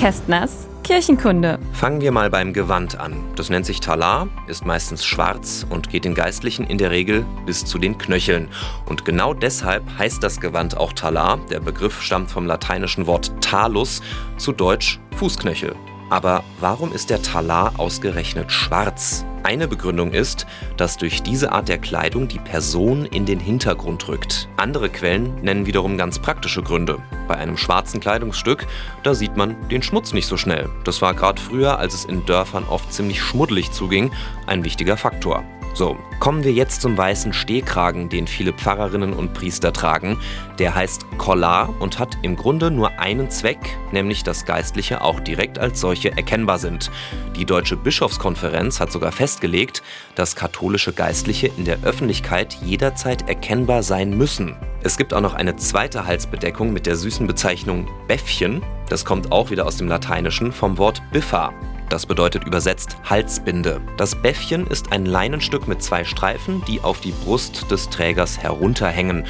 Kästners Kirchenkunde. Fangen wir mal beim Gewand an. Das nennt sich Talar, ist meistens schwarz und geht den Geistlichen in der Regel bis zu den Knöcheln. Und genau deshalb heißt das Gewand auch Talar. Der Begriff stammt vom lateinischen Wort talus, zu Deutsch Fußknöchel. Aber warum ist der Talar ausgerechnet schwarz? Eine Begründung ist, dass durch diese Art der Kleidung die Person in den Hintergrund rückt. Andere Quellen nennen wiederum ganz praktische Gründe. Bei einem schwarzen Kleidungsstück, da sieht man den Schmutz nicht so schnell. Das war gerade früher, als es in Dörfern oft ziemlich schmuddelig zuging, ein wichtiger Faktor. So, kommen wir jetzt zum weißen Stehkragen, den viele Pfarrerinnen und Priester tragen. Der heißt Collar und hat im Grunde nur einen Zweck, nämlich dass Geistliche auch direkt als solche erkennbar sind. Die Deutsche Bischofskonferenz hat sogar festgelegt, dass katholische Geistliche in der Öffentlichkeit jederzeit erkennbar sein müssen. Es gibt auch noch eine zweite Halsbedeckung mit der süßen Bezeichnung Bäffchen. Das kommt auch wieder aus dem Lateinischen vom Wort Biffa. Das bedeutet übersetzt Halsbinde. Das Bäffchen ist ein Leinenstück mit zwei Streifen, die auf die Brust des Trägers herunterhängen.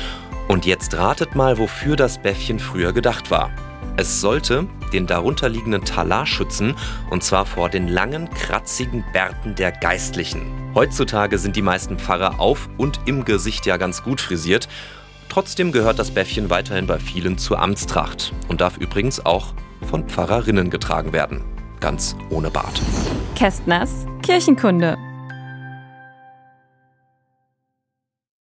Und jetzt ratet mal, wofür das Bäffchen früher gedacht war. Es sollte den darunterliegenden Talar schützen, und zwar vor den langen, kratzigen Bärten der Geistlichen. Heutzutage sind die meisten Pfarrer auf und im Gesicht ja ganz gut frisiert. Trotzdem gehört das Bäffchen weiterhin bei vielen zur Amtstracht und darf übrigens auch von Pfarrerinnen getragen werden ganz ohne Bart. Kästners Kirchenkunde.